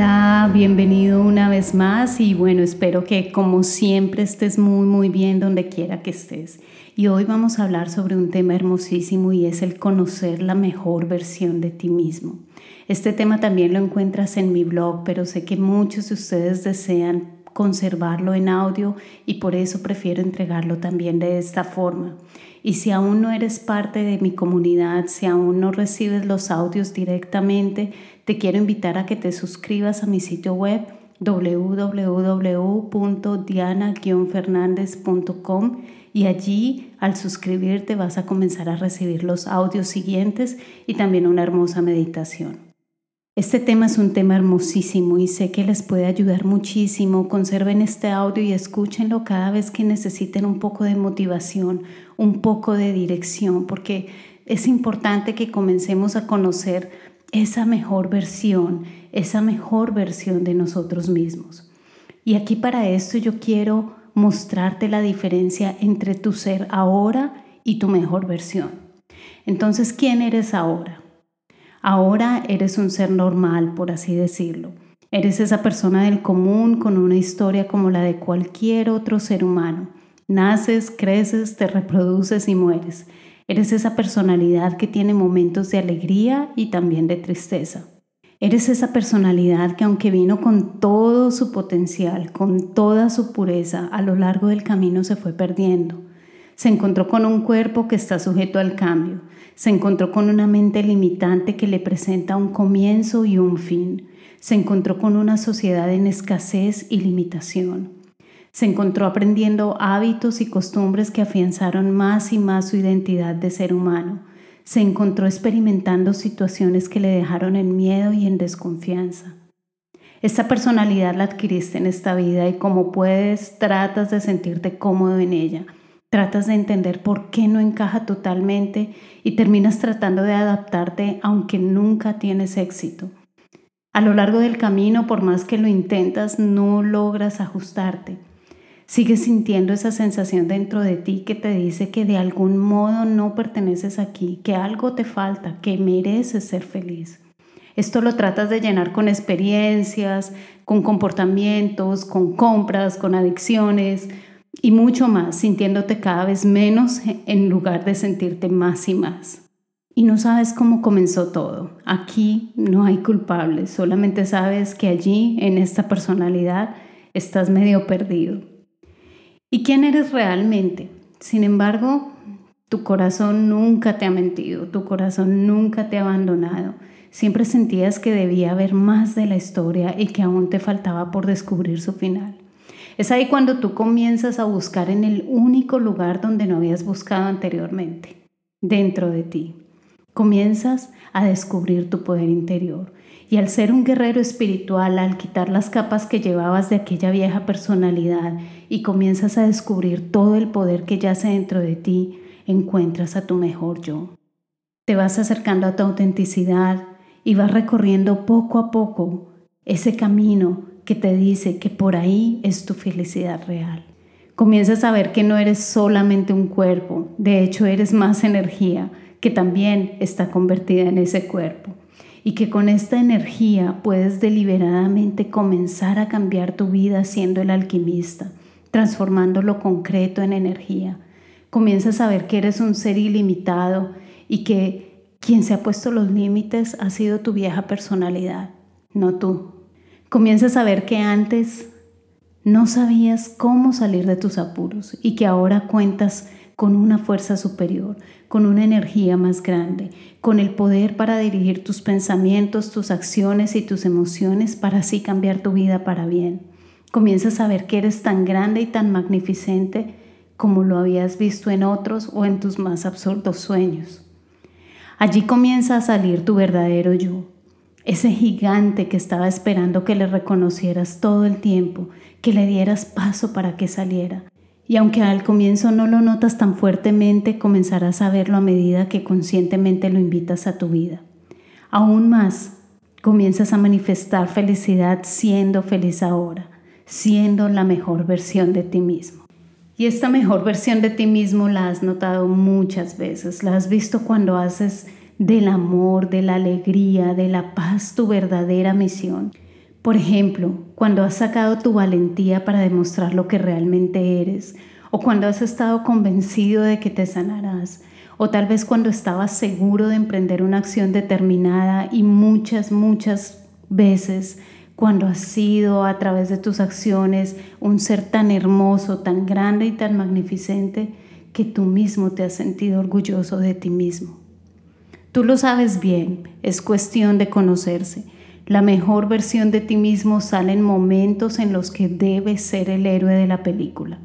Hola, bienvenido una vez más y bueno, espero que como siempre estés muy muy bien donde quiera que estés. Y hoy vamos a hablar sobre un tema hermosísimo y es el conocer la mejor versión de ti mismo. Este tema también lo encuentras en mi blog, pero sé que muchos de ustedes desean conservarlo en audio y por eso prefiero entregarlo también de esta forma. Y si aún no eres parte de mi comunidad, si aún no recibes los audios directamente, te quiero invitar a que te suscribas a mi sitio web www.diana-fernandez.com y allí al suscribirte vas a comenzar a recibir los audios siguientes y también una hermosa meditación. Este tema es un tema hermosísimo y sé que les puede ayudar muchísimo. Conserven este audio y escúchenlo cada vez que necesiten un poco de motivación, un poco de dirección, porque es importante que comencemos a conocer esa mejor versión, esa mejor versión de nosotros mismos. Y aquí para esto yo quiero mostrarte la diferencia entre tu ser ahora y tu mejor versión. Entonces, ¿quién eres ahora? Ahora eres un ser normal, por así decirlo. Eres esa persona del común con una historia como la de cualquier otro ser humano. Naces, creces, te reproduces y mueres. Eres esa personalidad que tiene momentos de alegría y también de tristeza. Eres esa personalidad que aunque vino con todo su potencial, con toda su pureza, a lo largo del camino se fue perdiendo. Se encontró con un cuerpo que está sujeto al cambio. Se encontró con una mente limitante que le presenta un comienzo y un fin. Se encontró con una sociedad en escasez y limitación. Se encontró aprendiendo hábitos y costumbres que afianzaron más y más su identidad de ser humano. Se encontró experimentando situaciones que le dejaron en miedo y en desconfianza. Esta personalidad la adquiriste en esta vida y como puedes tratas de sentirte cómodo en ella tratas de entender por qué no encaja totalmente y terminas tratando de adaptarte aunque nunca tienes éxito. A lo largo del camino, por más que lo intentas, no logras ajustarte. Sigues sintiendo esa sensación dentro de ti que te dice que de algún modo no perteneces aquí, que algo te falta, que mereces ser feliz. Esto lo tratas de llenar con experiencias, con comportamientos, con compras, con adicciones, y mucho más, sintiéndote cada vez menos en lugar de sentirte más y más. Y no sabes cómo comenzó todo. Aquí no hay culpables, solamente sabes que allí, en esta personalidad, estás medio perdido. ¿Y quién eres realmente? Sin embargo, tu corazón nunca te ha mentido, tu corazón nunca te ha abandonado. Siempre sentías que debía haber más de la historia y que aún te faltaba por descubrir su final. Es ahí cuando tú comienzas a buscar en el único lugar donde no habías buscado anteriormente, dentro de ti. Comienzas a descubrir tu poder interior. Y al ser un guerrero espiritual, al quitar las capas que llevabas de aquella vieja personalidad y comienzas a descubrir todo el poder que yace dentro de ti, encuentras a tu mejor yo. Te vas acercando a tu autenticidad y vas recorriendo poco a poco ese camino que te dice que por ahí es tu felicidad real. Comienzas a ver que no eres solamente un cuerpo, de hecho eres más energía que también está convertida en ese cuerpo y que con esta energía puedes deliberadamente comenzar a cambiar tu vida siendo el alquimista, transformando lo concreto en energía. Comienzas a ver que eres un ser ilimitado y que quien se ha puesto los límites ha sido tu vieja personalidad, no tú. Comienzas a ver que antes no sabías cómo salir de tus apuros y que ahora cuentas con una fuerza superior, con una energía más grande, con el poder para dirigir tus pensamientos, tus acciones y tus emociones para así cambiar tu vida para bien. Comienzas a ver que eres tan grande y tan magnificente como lo habías visto en otros o en tus más absurdos sueños. Allí comienza a salir tu verdadero yo, ese gigante que estaba esperando que le reconocieras todo el tiempo, que le dieras paso para que saliera. Y aunque al comienzo no lo notas tan fuertemente, comenzarás a verlo a medida que conscientemente lo invitas a tu vida. Aún más, comienzas a manifestar felicidad siendo feliz ahora, siendo la mejor versión de ti mismo. Y esta mejor versión de ti mismo la has notado muchas veces, la has visto cuando haces del amor, de la alegría, de la paz tu verdadera misión. Por ejemplo, cuando has sacado tu valentía para demostrar lo que realmente eres, o cuando has estado convencido de que te sanarás, o tal vez cuando estabas seguro de emprender una acción determinada y muchas, muchas veces cuando has sido a través de tus acciones un ser tan hermoso, tan grande y tan magnificente que tú mismo te has sentido orgulloso de ti mismo. Tú lo sabes bien, es cuestión de conocerse. La mejor versión de ti mismo sale en momentos en los que debes ser el héroe de la película,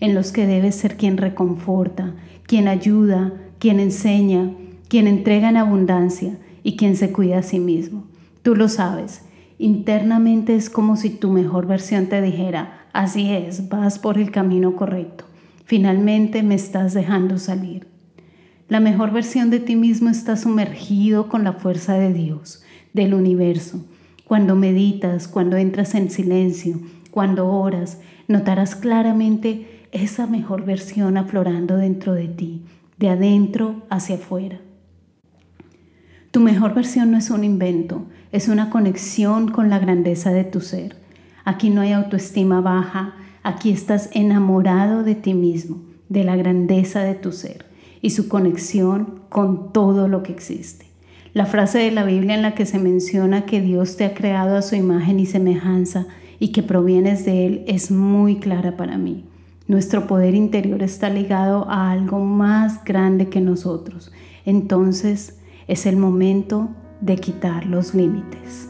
en los que debes ser quien reconforta, quien ayuda, quien enseña, quien entrega en abundancia y quien se cuida a sí mismo. Tú lo sabes. Internamente es como si tu mejor versión te dijera, así es, vas por el camino correcto. Finalmente me estás dejando salir. La mejor versión de ti mismo está sumergido con la fuerza de Dios, del universo. Cuando meditas, cuando entras en silencio, cuando oras, notarás claramente esa mejor versión aflorando dentro de ti, de adentro hacia afuera. Tu mejor versión no es un invento, es una conexión con la grandeza de tu ser. Aquí no hay autoestima baja, aquí estás enamorado de ti mismo, de la grandeza de tu ser y su conexión con todo lo que existe. La frase de la Biblia en la que se menciona que Dios te ha creado a su imagen y semejanza y que provienes de Él es muy clara para mí. Nuestro poder interior está ligado a algo más grande que nosotros. Entonces es el momento de quitar los límites.